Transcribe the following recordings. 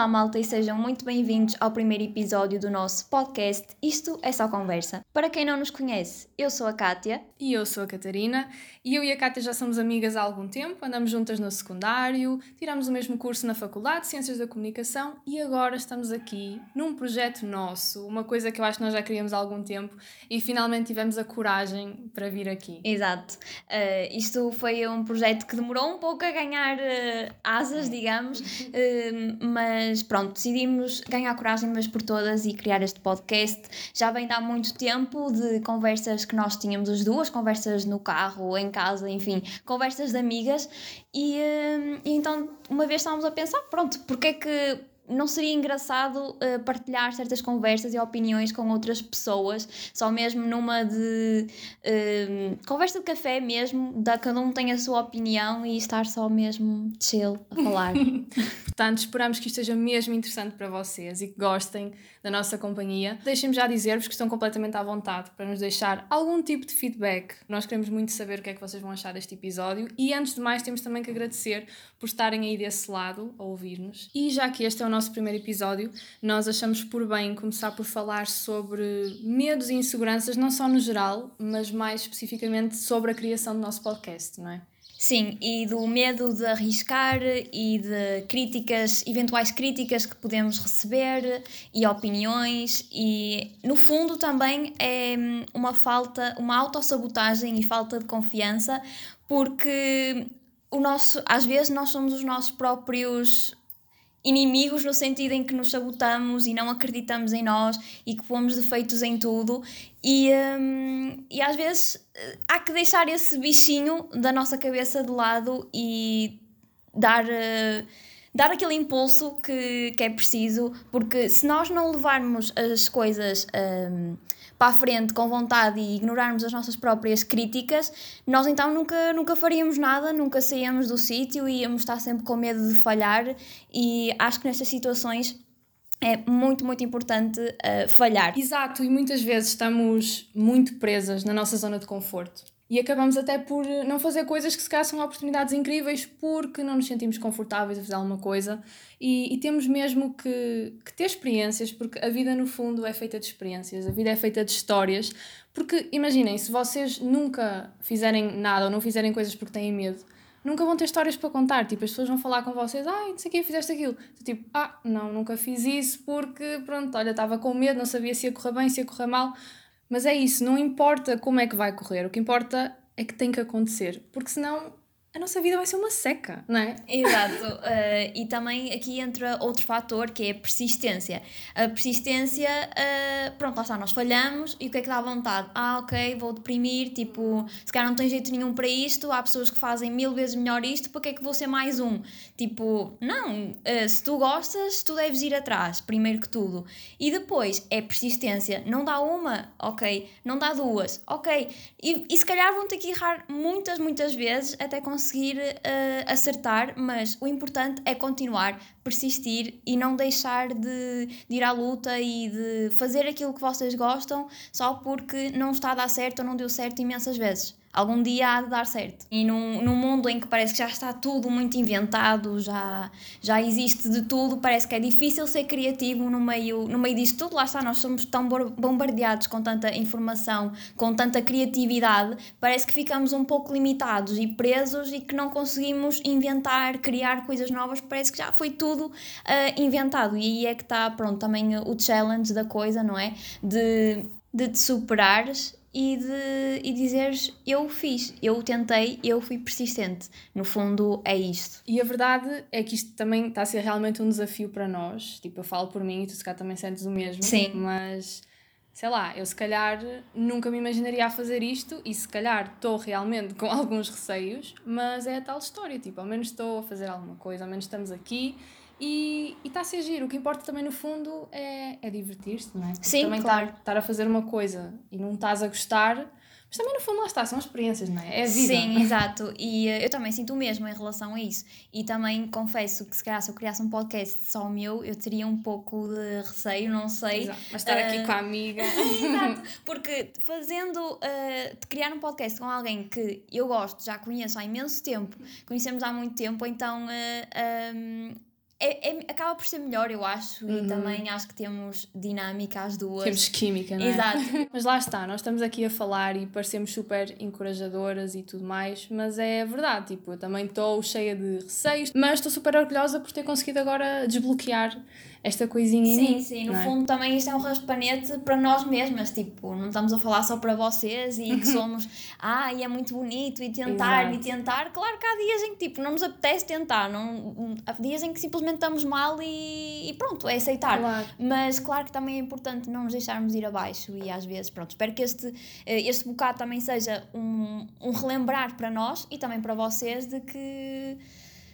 Olá, malta, e sejam muito bem-vindos ao primeiro episódio do nosso podcast Isto é Só Conversa. Para quem não nos conhece, eu sou a Kátia. E eu sou a Catarina. E eu e a Kátia já somos amigas há algum tempo, andamos juntas no secundário, tiramos o mesmo curso na Faculdade de Ciências da Comunicação e agora estamos aqui num projeto nosso, uma coisa que eu acho que nós já queríamos há algum tempo e finalmente tivemos a coragem para vir aqui. Exato. Uh, isto foi um projeto que demorou um pouco a ganhar uh, asas, digamos, uh, mas mas pronto, decidimos ganhar coragem mas por todas e criar este podcast. Já vem de há muito tempo de conversas que nós tínhamos as duas, conversas no carro, em casa, enfim, conversas de amigas. E, hum, e então uma vez estávamos a pensar, pronto, porque é que não seria engraçado uh, partilhar certas conversas e opiniões com outras pessoas, só mesmo numa de uh, conversa de café mesmo, da cada um tem a sua opinião e estar só mesmo chill a falar. Portanto, esperamos que isto seja mesmo interessante para vocês e que gostem da nossa companhia. Deixem-me já dizer-vos que estão completamente à vontade para nos deixar algum tipo de feedback. Nós queremos muito saber o que é que vocês vão achar deste episódio e antes de mais temos também que agradecer por estarem aí desse lado a ouvir-nos. E já que este é o nosso nosso primeiro episódio, nós achamos por bem começar por falar sobre medos e inseguranças, não só no geral, mas mais especificamente sobre a criação do nosso podcast, não é? Sim, e do medo de arriscar e de críticas, eventuais críticas que podemos receber e opiniões e no fundo também é uma falta, uma autossabotagem e falta de confiança porque o nosso, às vezes nós somos os nossos próprios inimigos no sentido em que nos sabotamos e não acreditamos em nós e que pomos defeitos em tudo. E, um, e às vezes eh, há que deixar esse bichinho da nossa cabeça de lado e dar, uh, dar aquele impulso que, que é preciso porque se nós não levarmos as coisas um, para a frente com vontade e ignorarmos as nossas próprias críticas, nós então nunca, nunca faríamos nada, nunca saíamos do sítio e íamos estar sempre com medo de falhar. E acho que nestas situações é muito, muito importante uh, falhar. Exato, e muitas vezes estamos muito presas na nossa zona de conforto e acabamos até por não fazer coisas que se calhar são oportunidades incríveis porque não nos sentimos confortáveis a fazer alguma coisa e, e, temos mesmo que, que ter experiências porque a vida no fundo é feita de experiências, a vida é feita de histórias porque imaginem, se vocês nunca fizerem nada ou não fizerem coisas porque têm medo nunca vão ter histórias para contar. Tipo, as pessoas vão falar com vocês, ai, não sei o que, fizeste aquilo. Tipo, ah, não, nunca fiz isso porque, pronto, olha, estava com medo, não sabia se ia correr bem, se ia correr mal. Mas é isso, não importa como é que vai correr, o que importa é que tem que acontecer, porque senão a nossa vida vai ser uma seca, não é? Exato. Uh, e também aqui entra outro fator que é a persistência. A persistência, uh, pronto, lá está, nós falhamos e o que é que dá vontade? Ah, ok, vou deprimir, tipo, se calhar não tem jeito nenhum para isto, há pessoas que fazem mil vezes melhor isto, para que é que vou ser mais um? Tipo, não, uh, se tu gostas, tu deves ir atrás, primeiro que tudo. E depois é persistência. Não dá uma, ok. Não dá duas, ok. E, e se calhar vão ter que errar muitas, muitas vezes até conseguir conseguir uh, acertar, mas o importante é continuar, persistir e não deixar de, de, ir à luta e de fazer aquilo que vocês gostam só porque não está a dar certo ou não deu certo imensas vezes algum dia há de dar certo. E num, num mundo em que parece que já está tudo muito inventado, já, já existe de tudo, parece que é difícil ser criativo no meio, no meio disso tudo. Lá está, nós somos tão bombardeados com tanta informação, com tanta criatividade, parece que ficamos um pouco limitados e presos e que não conseguimos inventar, criar coisas novas, parece que já foi tudo uh, inventado. E aí é que está, pronto, também o challenge da coisa, não é? De, de te superares e, de, e dizeres eu fiz, eu tentei, eu fui persistente. No fundo, é isto. E a verdade é que isto também está a ser realmente um desafio para nós. Tipo, eu falo por mim e tu se calhar também sentes o mesmo. Sim. Mas, sei lá, eu se calhar nunca me imaginaria a fazer isto e se calhar estou realmente com alguns receios, mas é a tal história. Tipo, ao menos estou a fazer alguma coisa, ao menos estamos aqui e está a ser giro. O que importa também, no fundo, é, é divertir-se, não é? Sim, também claro. estar, a fazer uma coisa e não estás a gostar, mas também, no fundo, lá está, são experiências, não é? É a vida. Sim, exato. E uh, eu também sinto o mesmo em relação a isso. E também confesso que, se calhar, se eu criasse um podcast só meu, eu teria um pouco de receio, não sei. Exato. Mas estar uh, aqui com a amiga. exato. Porque fazendo, uh, de criar um podcast com alguém que eu gosto, já conheço há imenso tempo, conhecemos há muito tempo, então. Um, é, é, acaba por ser melhor, eu acho, uhum. e também acho que temos dinâmica as duas. Temos química, não é? Exato. mas lá está, nós estamos aqui a falar e parecemos super encorajadoras e tudo mais, mas é verdade, tipo, eu também estou cheia de receios, mas estou super orgulhosa por ter conseguido agora desbloquear esta coisinha sim, em mim. Sim, sim, no é? fundo também isto é um raspanete para nós mesmas, tipo, não estamos a falar só para vocês e que somos, ah, e é muito bonito e tentar Exato. e tentar, claro que há dias em que tipo, não nos apetece tentar, não, há dias em que simplesmente estamos mal e, e pronto, é aceitar, claro. mas claro que também é importante não nos deixarmos ir abaixo e às vezes, pronto, espero que este, eh, este bocado também seja um, um relembrar para nós e também para vocês de que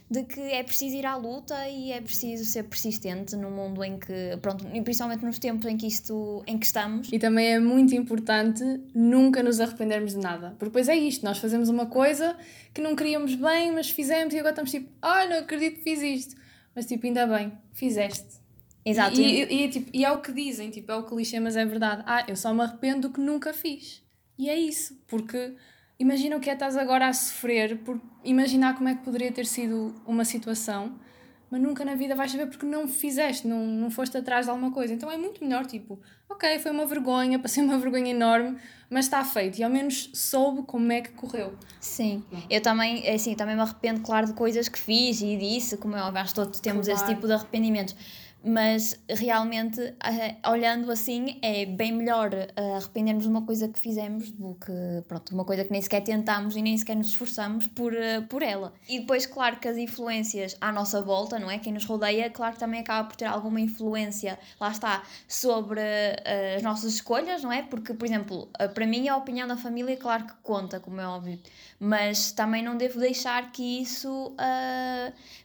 de que é preciso ir à luta e é preciso ser persistente no mundo em que, pronto, principalmente nos tempos em que isto, em que estamos. E também é muito importante nunca nos arrependermos de nada, porque depois é isto, nós fazemos uma coisa que não queríamos bem, mas fizemos e agora estamos tipo, ai, oh, não acredito que fiz isto. Mas tipo, ainda bem, fizeste. Exato. E, e, e, tipo, e é o que dizem, tipo, é o clichê, mas é verdade. Ah, eu só me arrependo do que nunca fiz. E é isso, porque imagina o que é estás agora a sofrer por imaginar como é que poderia ter sido uma situação, mas nunca na vida vais saber porque não fizeste, não, não foste atrás de alguma coisa. Então é muito melhor, tipo, ok, foi uma vergonha, passei uma vergonha enorme, mas está feito e ao menos soube como é que correu. Sim, eu também, é assim, também me arrependo, claro, de coisas que fiz e disse, como é óbvio, acho que todos temos claro. esse tipo de arrependimentos mas realmente, uh, olhando assim, é bem melhor uh, arrependermos de uma coisa que fizemos do que, pronto, uma coisa que nem sequer tentámos e nem sequer nos esforçamos por, uh, por ela. E depois, claro que as influências à nossa volta, não é? Quem nos rodeia, claro que também acaba por ter alguma influência, lá está, sobre as nossas escolhas, não é? Porque, por exemplo, para mim a opinião da família, claro que conta, como é óbvio, mas também não devo deixar que isso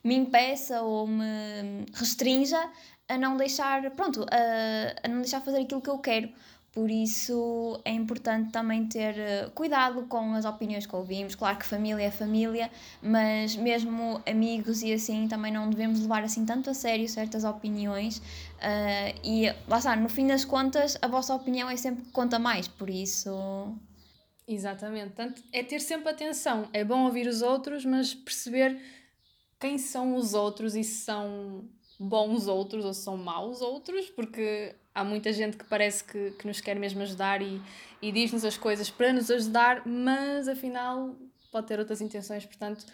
me impeça ou me restrinja a não deixar, pronto, a, a não deixar fazer aquilo que eu quero. Por isso é importante também ter eh, cuidado com as opiniões que ouvimos. Claro que família é família, mas mesmo amigos e assim também não devemos levar assim tanto a sério certas opiniões. Uh, e lá está, no fim das contas, a vossa opinião é sempre que conta mais, por isso. Exatamente, Portanto, é ter sempre atenção. É bom ouvir os outros, mas perceber quem são os outros e se são bons outros ou se são maus outros, porque há muita gente que parece que, que nos quer mesmo ajudar e, e diz-nos as coisas para nos ajudar, mas afinal pode ter outras intenções, portanto,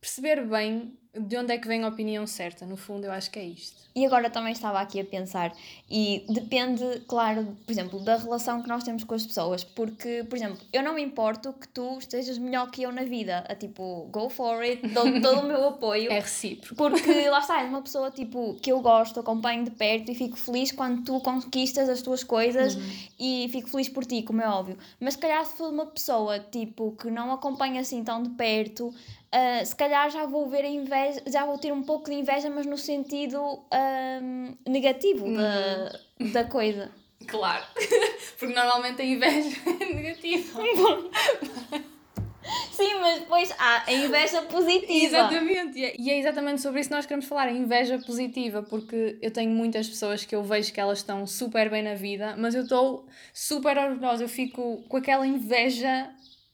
perceber bem de onde é que vem a opinião certa, no fundo eu acho que é isto. E agora também estava aqui a pensar, e depende, claro, por exemplo, da relação que nós temos com as pessoas, porque, por exemplo, eu não me importo que tu estejas melhor que eu na vida, a tipo, go for it, dou todo o meu apoio. É recíproco. Porque lá está, és uma pessoa tipo, que eu gosto, acompanho de perto e fico feliz quando tu conquistas as tuas coisas uhum. e fico feliz por ti, como é óbvio. Mas se calhar se for uma pessoa tipo, que não acompanha assim tão de perto, uh, se calhar já vou ver inveja já vou ter um pouco de inveja, mas no sentido um, negativo da, da coisa. Claro, porque normalmente a inveja é negativa. Sim, mas depois há a inveja positiva. Exatamente, é, e é exatamente sobre isso que nós queremos falar, a inveja positiva, porque eu tenho muitas pessoas que eu vejo que elas estão super bem na vida, mas eu estou super orgulhosa, eu fico com aquela inveja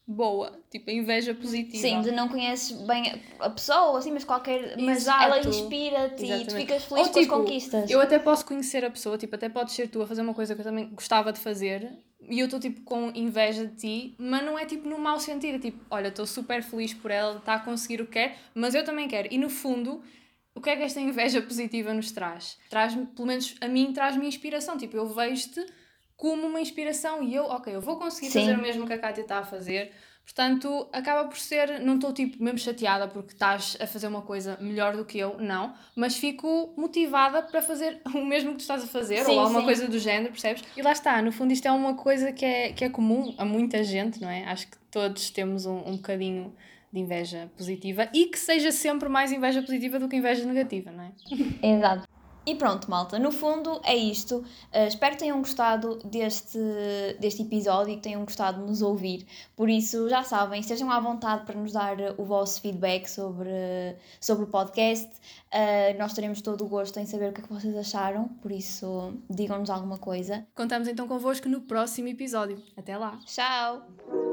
boa, tipo a inveja positiva. Sim, de não conheces bem a pessoa, assim, mas qualquer. Mas Exato. ela inspira-te e tu ficas feliz Ou, com tipo, as conquistas. Eu até posso conhecer a pessoa, tipo, até podes ser tu a fazer uma coisa que eu também gostava de fazer e eu estou tipo com inveja de ti, mas não é tipo no mau sentido, é tipo, olha, estou super feliz por ela, está a conseguir o que quer, mas eu também quero. E no fundo, o que é que esta inveja positiva nos traz? Traz-me, pelo menos a mim, traz-me inspiração. Tipo, eu vejo-te como uma inspiração e eu, ok, eu vou conseguir Sim. fazer o mesmo que a Kátia está a fazer. Portanto, acaba por ser, não estou tipo mesmo chateada porque estás a fazer uma coisa melhor do que eu, não, mas fico motivada para fazer o mesmo que tu estás a fazer sim, ou alguma sim. coisa do género, percebes? E lá está, no fundo isto é uma coisa que é, que é comum a muita gente, não é? Acho que todos temos um, um bocadinho de inveja positiva e que seja sempre mais inveja positiva do que inveja negativa, não é? Exato. E pronto, malta, no fundo é isto. Uh, espero que tenham gostado deste, deste episódio e que tenham gostado de nos ouvir. Por isso, já sabem, estejam à vontade para nos dar o vosso feedback sobre, sobre o podcast. Uh, nós teremos todo o gosto em saber o que é que vocês acharam, por isso, digam-nos alguma coisa. Contamos então convosco no próximo episódio. Até lá! Tchau!